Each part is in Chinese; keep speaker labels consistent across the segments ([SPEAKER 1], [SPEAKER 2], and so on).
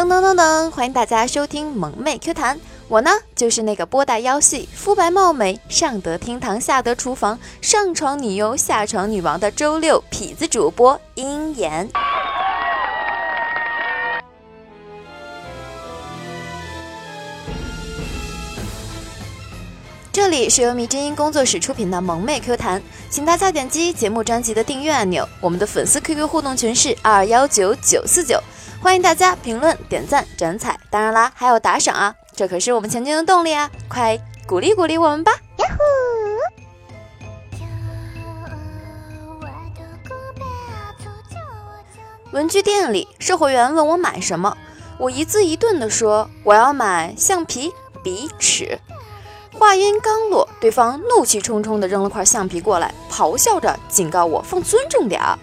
[SPEAKER 1] 噔噔噔噔，欢迎大家收听萌妹 Q 弹。我呢，就是那个波大腰细、肤白貌美、上得厅堂下得厨房、上床女优下床女王的周六痞子主播鹰眼。这里是由迷之音工作室出品的萌妹 Q 弹，请大家点击节目专辑的订阅按钮。我们的粉丝 QQ 互动群是二幺九九四九，欢迎大家评论、点赞、转采，当然啦，还有打赏啊，这可是我们前进的动力啊！快鼓励鼓励我们吧！呀呼！文具店里，售货员问我买什么，我一字一顿地说：“我要买橡皮、笔、尺。”话音刚落，对方怒气冲冲地扔了块橡皮过来，咆哮着警告我放尊重点儿。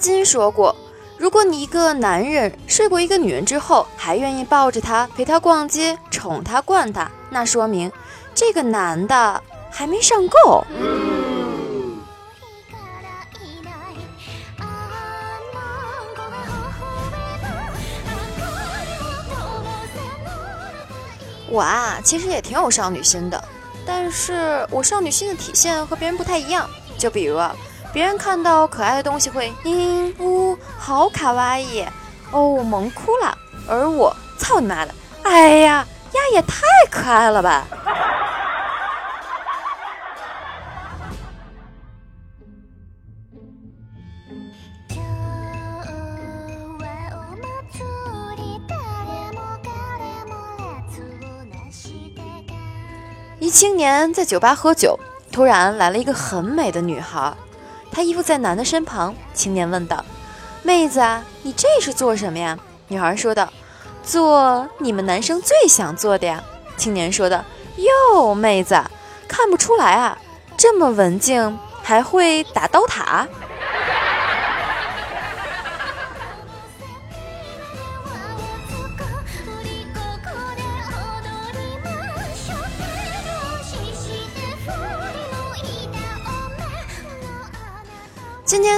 [SPEAKER 1] 金说过。如果你一个男人睡过一个女人之后，还愿意抱着她陪她逛街，宠她惯她，那说明这个男的还没上够。我啊，其实也挺有少女心的，但是我少女心的体现和别人不太一样，就比如。别人看到可爱的东西会嘤呜，好卡哇伊哦，萌哭了。而我操你妈的，哎呀呀，也太可爱了吧！一青年在酒吧喝酒，突然来了一个很美的女孩。他依附在男的身旁，青年问道：“妹子啊，你这是做什么呀？”女孩说道：“做你们男生最想做的呀。”青年说道：“哟，妹子，看不出来啊，这么文静，还会打刀塔。”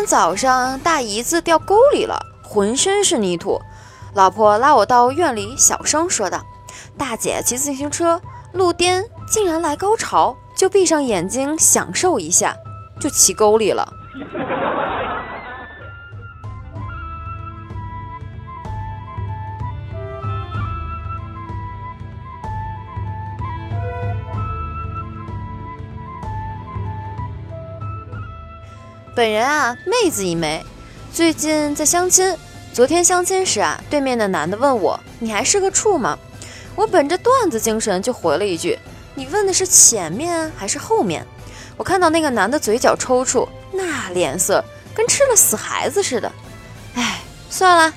[SPEAKER 1] 早上，大姨子掉沟里了，浑身是泥土。老婆拉我到院里，小声说道：“大姐骑自行车，路颠竟然来高潮，就闭上眼睛享受一下，就骑沟里了。”本人啊，妹子一枚，最近在相亲。昨天相亲时啊，对面的男的问我：“你还是个处吗？”我本着段子精神就回了一句：“你问的是前面还是后面？”我看到那个男的嘴角抽搐，那脸色跟吃了死孩子似的。哎，算了。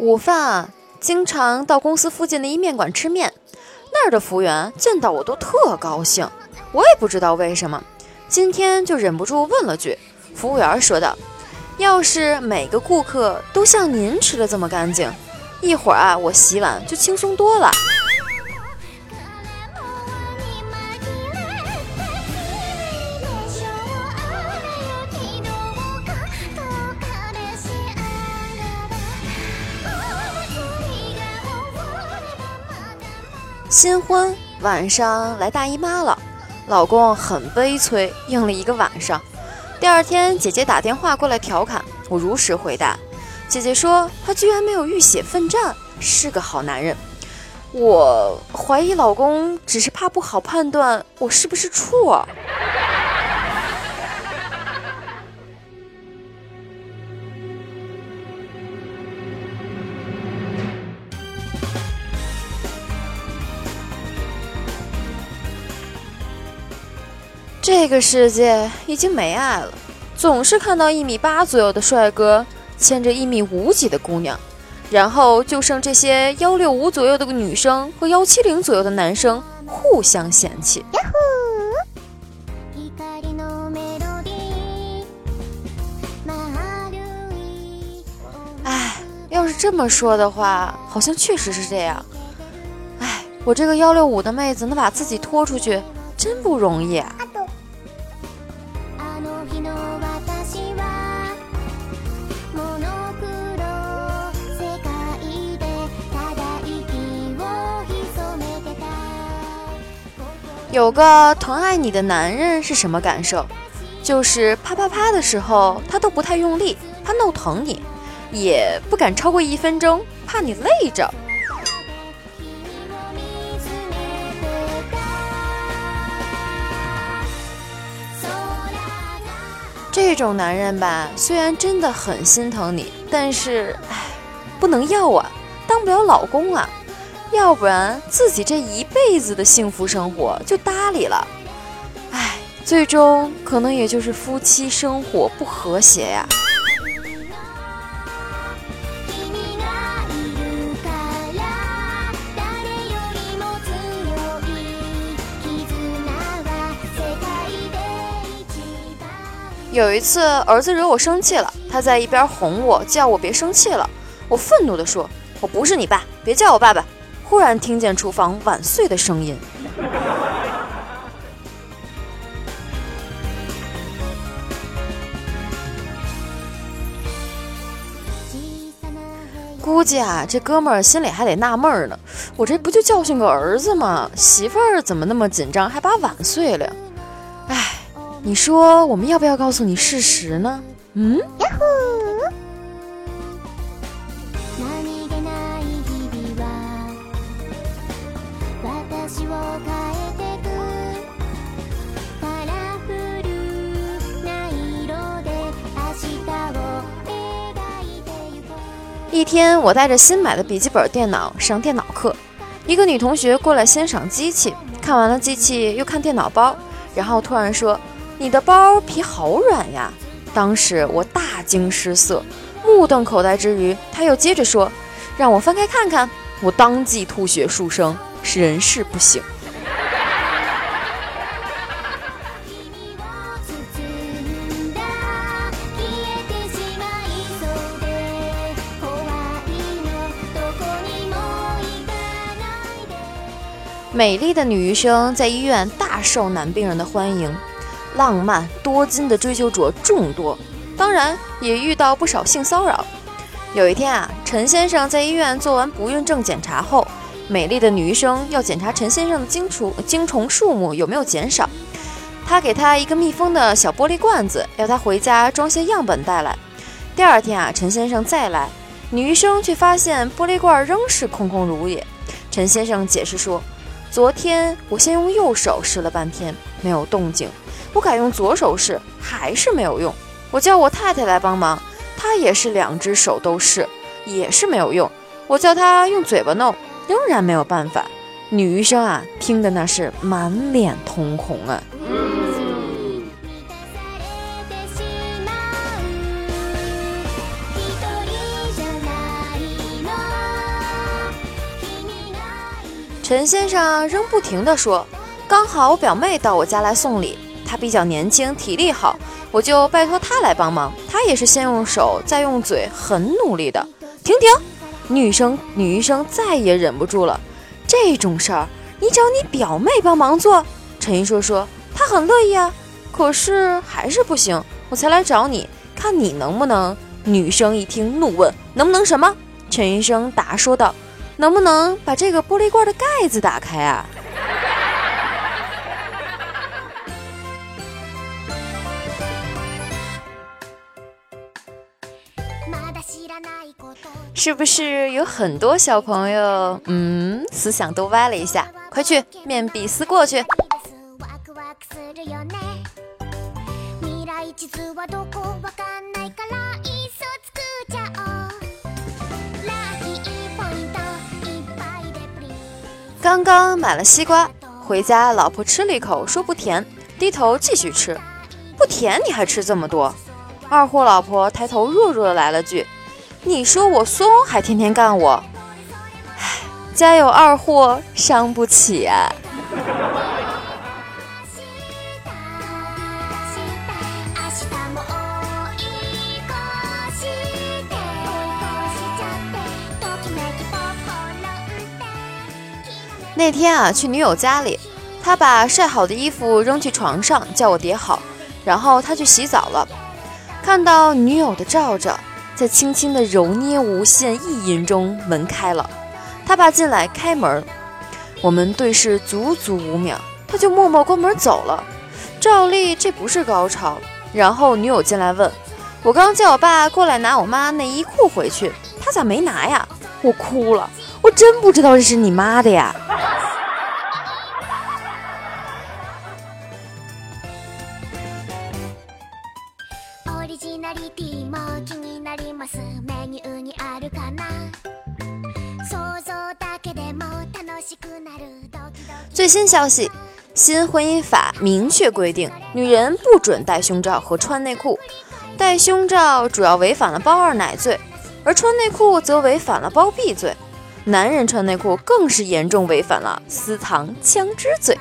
[SPEAKER 1] 午饭啊，经常到公司附近的一面馆吃面，那儿的服务员见到我都特高兴，我也不知道为什么，今天就忍不住问了句。服务员说道：“要是每个顾客都像您吃的这么干净，一会儿啊，我洗碗就轻松多了。”新婚晚上来大姨妈了，老公很悲催，应了一个晚上。第二天姐姐打电话过来调侃，我如实回答。姐姐说她居然没有浴血奋战，是个好男人。我怀疑老公只是怕不好判断我是不是处。这个世界已经没爱了，总是看到一米八左右的帅哥牵着一米五几的姑娘，然后就剩这些幺六五左右的女生和幺七零左右的男生互相嫌弃。哎，要是这么说的话，好像确实是这样。哎，我这个幺六五的妹子能把自己拖出去，真不容易啊。有个疼爱你的男人是什么感受？就是啪啪啪的时候，他都不太用力，怕弄疼你，也不敢超过一分钟，怕你累着。这种男人吧，虽然真的很心疼你，但是，唉，不能要啊，当不了老公啊。要不然自己这一辈子的幸福生活就搭理了，唉，最终可能也就是夫妻生活不和谐呀。有一次，儿子惹我生气了，他在一边哄我，叫我别生气了。我愤怒地说：“我不是你爸，别叫我爸爸。”忽然听见厨房碗碎的声音，估计啊，这哥们儿心里还得纳闷呢。我这不就教训个儿子吗？媳妇儿怎么那么紧张，还把碗碎了？哎，你说我们要不要告诉你事实呢？嗯？一天，我带着新买的笔记本电脑上电脑课，一个女同学过来欣赏机器，看完了机器又看电脑包，然后突然说：“你的包皮好软呀！”当时我大惊失色，目瞪口呆之余，她又接着说：“让我翻开看看。”我当即吐血数声，人事不省。美丽的女医生在医院大受男病人的欢迎，浪漫多金的追求者众多，当然也遇到不少性骚扰。有一天啊，陈先生在医院做完不孕症检查后，美丽的女医生要检查陈先生的精虫精虫数目有没有减少。她给他一个密封的小玻璃罐子，要他回家装些样本带来。第二天啊，陈先生再来，女医生却发现玻璃罐仍是空空如也。陈先生解释说。昨天我先用右手试了半天，没有动静。我改用左手试，还是没有用。我叫我太太来帮忙，她也是两只手都试，也是没有用。我叫她用嘴巴弄，仍然没有办法。女医生啊，听的那是满脸通红啊。陈先生仍不停地说：“刚好我表妹到我家来送礼，她比较年轻，体力好，我就拜托她来帮忙。她也是先用手，再用嘴，很努力的。”停停，女生女医生再也忍不住了：“这种事儿，你找你表妹帮忙做？”陈医生说：“她很乐意啊，可是还是不行，我才来找你，看你能不能。”女生一听，怒问：“能不能什么？”陈医生答说道。能不能把这个玻璃罐的盖子打开啊？是不是有很多小朋友，嗯，思想都歪了一下？快去面壁思过去。刚刚买了西瓜回家，老婆吃了一口，说不甜，低头继续吃。不甜你还吃这么多？二货老婆抬头弱弱的来了句：“你说我松，还天天干我。”唉，家有二货伤不起啊。那天啊，去女友家里，他把晒好的衣服扔去床上，叫我叠好，然后他去洗澡了。看到女友的罩罩，在轻轻的揉捏无限意淫中，门开了，他爸进来开门，我们对视足足五秒，他就默默关门走了。照例这不是高潮，然后女友进来问我，刚叫我爸过来拿我妈内衣裤回去，他咋没拿呀？我哭了，我真不知道这是你妈的呀。最新消息，新婚姻法明确规定，女人不准戴胸罩和穿内裤。戴胸罩主要违反了包二奶罪，而穿内裤则违反了包庇罪。男人穿内裤更是严重违反了私藏枪支罪。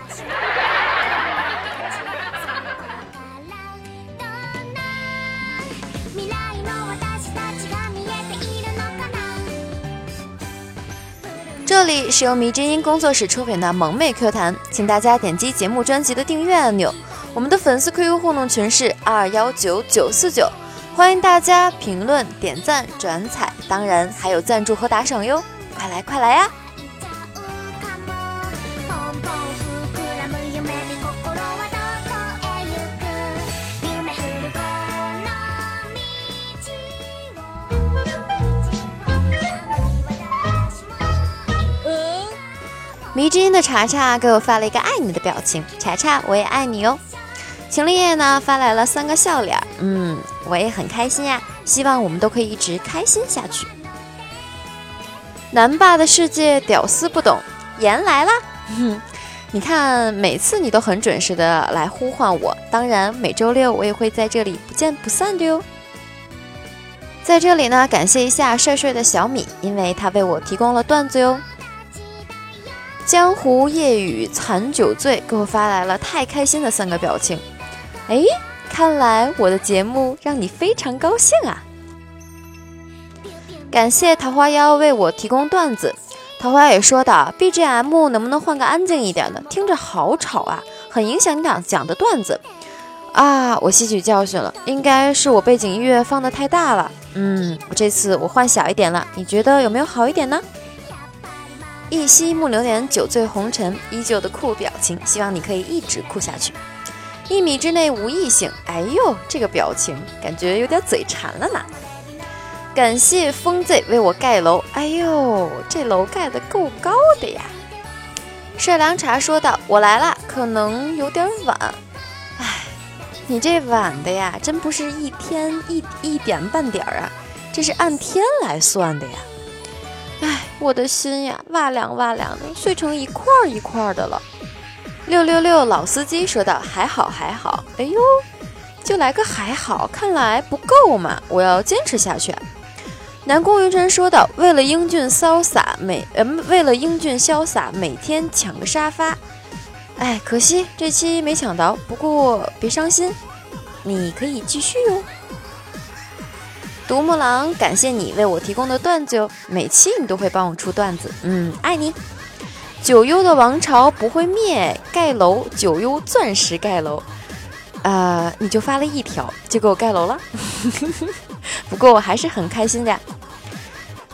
[SPEAKER 1] 这里是由迷之音工作室出品的萌妹 Q 弹，请大家点击节目专辑的订阅按钮。我们的粉丝 QQ 互动群是二幺九九四九，欢迎大家评论、点赞、转采，当然还有赞助和打赏哟！快来快来呀！迷之音的查查给我发了一个爱你的表情，查查我也爱你哦。晴丽叶呢发来了三个笑脸，嗯，我也很开心呀，希望我们都可以一直开心下去。南霸的世界屌丝不懂，言来啦，你看每次你都很准时的来呼唤我，当然每周六我也会在这里不见不散的哟。在这里呢，感谢一下帅帅的小米，因为他为我提供了段子哟。江湖夜雨残酒醉给我发来了太开心的三个表情，哎，看来我的节目让你非常高兴啊！感谢桃花妖为我提供段子，桃花也说道：“BGM 能不能换个安静一点的？听着好吵啊，很影响你俩讲的段子啊！”我吸取教训了，应该是我背景音乐放的太大了。嗯，这次我换小一点了，你觉得有没有好一点呢？一夕暮流年，酒醉红尘，依旧的酷表情，希望你可以一直酷下去。一米之内无异性，哎呦，这个表情感觉有点嘴馋了呢。感谢风 Z 为我盖楼，哎呦，这楼盖的够高的呀。帅凉茶说道：“我来了，可能有点晚。哎，你这晚的呀，真不是一天一一点半点儿啊，这是按天来算的呀。”哎，我的心呀，哇凉哇凉的，碎成一块一块的了。六六六，老司机说道：“还好还好。”哎呦，就来个还好，看来不够嘛，我要坚持下去。南宫云晨说道：“为了英俊潇洒，每嗯，为了英俊潇洒，每天抢个沙发。哎，可惜这期没抢到，不过别伤心，你可以继续哟。”独木狼，感谢你为我提供的段子哟，每期你都会帮我出段子，嗯，爱你。九幽的王朝不会灭，盖楼，九幽钻石盖楼，呃，你就发了一条就给我盖楼了，不过我还是很开心的。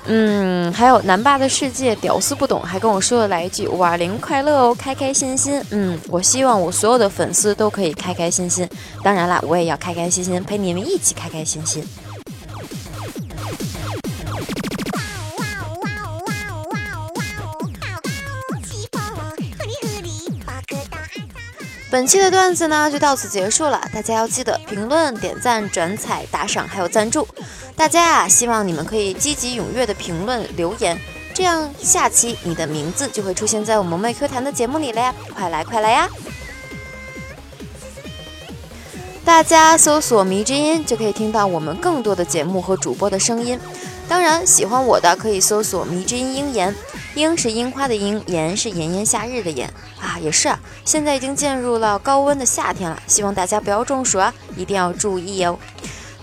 [SPEAKER 1] 嗯，还有南霸的世界屌丝不懂，还跟我说了来一句五二零快乐哦，开开心心。嗯，我希望我所有的粉丝都可以开开心心，当然啦，我也要开开心心陪你们一起开开心心。本期的段子呢就到此结束了，大家要记得评论、点赞、转采、打赏，还有赞助。大家啊，希望你们可以积极踊跃的评论留言，这样下期你的名字就会出现在我们妹 Q 弹的节目里了呀！快来快来呀！大家搜索“迷之音”就可以听到我们更多的节目和主播的声音。当然，喜欢我的可以搜索“迷之音樱言”，樱是樱花的樱，炎是炎炎夏日的炎啊，也是啊。现在已经进入了高温的夏天了，希望大家不要中暑啊，一定要注意哦。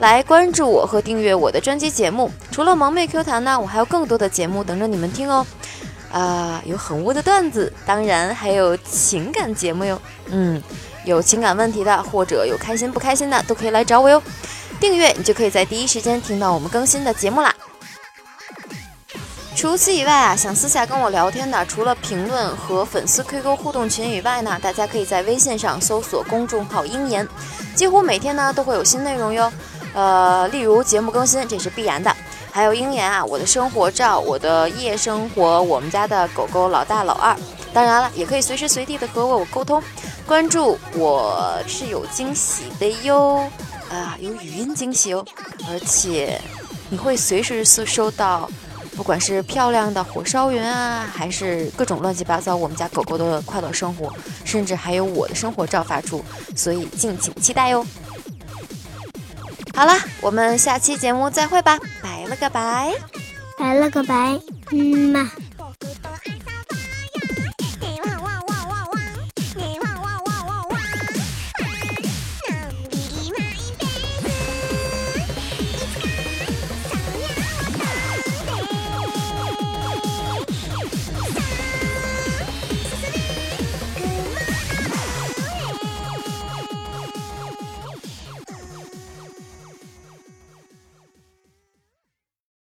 [SPEAKER 1] 来关注我和订阅我的专辑节目，除了萌妹 Q 弹呢，我还有更多的节目等着你们听哦。啊，有很污的段子，当然还有情感节目哟。嗯。有情感问题的，或者有开心不开心的，都可以来找我哟。订阅你就可以在第一时间听到我们更新的节目啦。除此以外啊，想私下跟我聊天的，除了评论和粉丝 QQ 互动群以外呢，大家可以在微信上搜索公众号“鹰言”，几乎每天呢都会有新内容哟。呃，例如节目更新，这是必然的。还有鹰眼啊，我的生活照，我的夜生活，我们家的狗狗老大老二。当然了，也可以随时随地的和我沟通。关注我是有惊喜的哟，啊，有语音惊喜哦，而且你会随时收收到，不管是漂亮的火烧云啊，还是各种乱七八糟我们家狗狗的快乐生活，甚至还有我的生活照发出，所以敬请期待哟。好了，我们下期节目再会吧，拜了个拜，
[SPEAKER 2] 拜了个拜，嗯嘛。